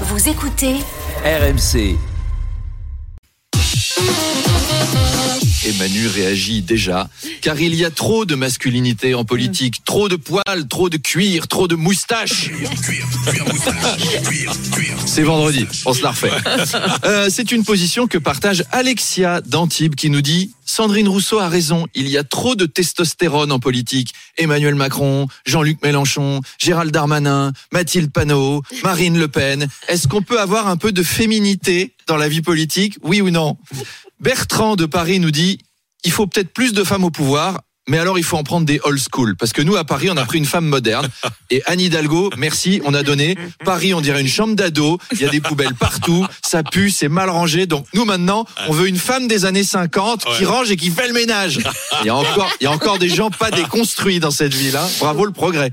Vous écoutez RMC. Et Manu réagit déjà, car il y a trop de masculinité en politique, trop de poils, trop de cuir, trop de moustaches. C'est vendredi, on se la refait. Euh, c'est une position que partage Alexia d'Antibes qui nous dit Sandrine Rousseau a raison, il y a trop de testostérone en politique. Emmanuel Macron, Jean-Luc Mélenchon, Gérald Darmanin, Mathilde Panot, Marine Le Pen. Est-ce qu'on peut avoir un peu de féminité dans la vie politique? Oui ou non? Bertrand de Paris nous dit il faut peut-être plus de femmes au pouvoir. Mais alors, il faut en prendre des old school. Parce que nous, à Paris, on a pris une femme moderne. Et Anne Hidalgo, merci, on a donné. Paris, on dirait une chambre d'ado. Il y a des poubelles partout. Ça pue, c'est mal rangé. Donc, nous, maintenant, on veut une femme des années 50 qui range et qui fait le ménage. Il y a encore, il y a encore des gens pas déconstruits dans cette ville. Hein. Bravo le progrès.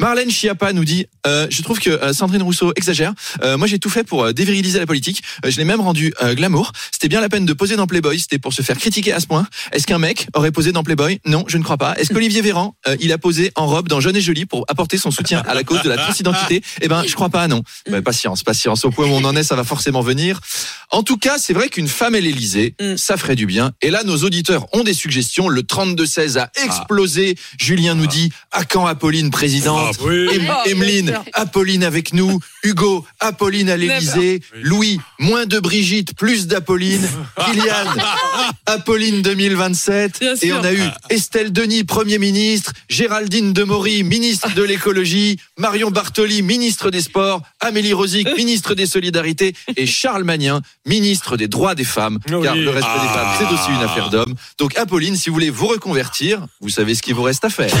Marlène Schiappa nous dit, euh, je trouve que euh, Sandrine Rousseau exagère. Euh, moi, j'ai tout fait pour euh, déviriliser la politique. Euh, je l'ai même rendu euh, glamour. C'était bien la peine de poser dans Playboy. C'était pour se faire critiquer à ce point. Est-ce qu'un mec aurait posé dans Playboy? Non, je ne crois pas. Est-ce qu'Olivier Véran, euh, il a posé en robe dans Jeune et Jolie pour apporter son soutien à la cause de la transidentité? Eh ben, je crois pas, non. Bah, patience, patience. Au point où on en est, ça va forcément venir. En tout cas, c'est vrai qu'une femme à l'Élysée, ça ferait du bien. Et là, nos auditeurs ont des suggestions. Le 32-16 a explosé. Julien nous dit, à quand Apolline présidente Em- Oh, Emeline. Apolline avec nous. Hugo, Apolline à l'Élysée. Louis, moins de Brigitte, plus d'Apolline. Kylian, Apolline 2027. Bien Et sûr. on a eu Estelle Denis, Premier ministre, Géraldine Demory, ministre de l'écologie, Marion Bartoli, ministre des Sports, Amélie Rosic, ministre des Solidarités, et Charles Magnin, ministre des Droits des Femmes. Car le respect des femmes, c'est aussi une affaire d'hommes. Donc Apolline, si vous voulez vous reconvertir, vous savez ce qu'il vous reste à faire.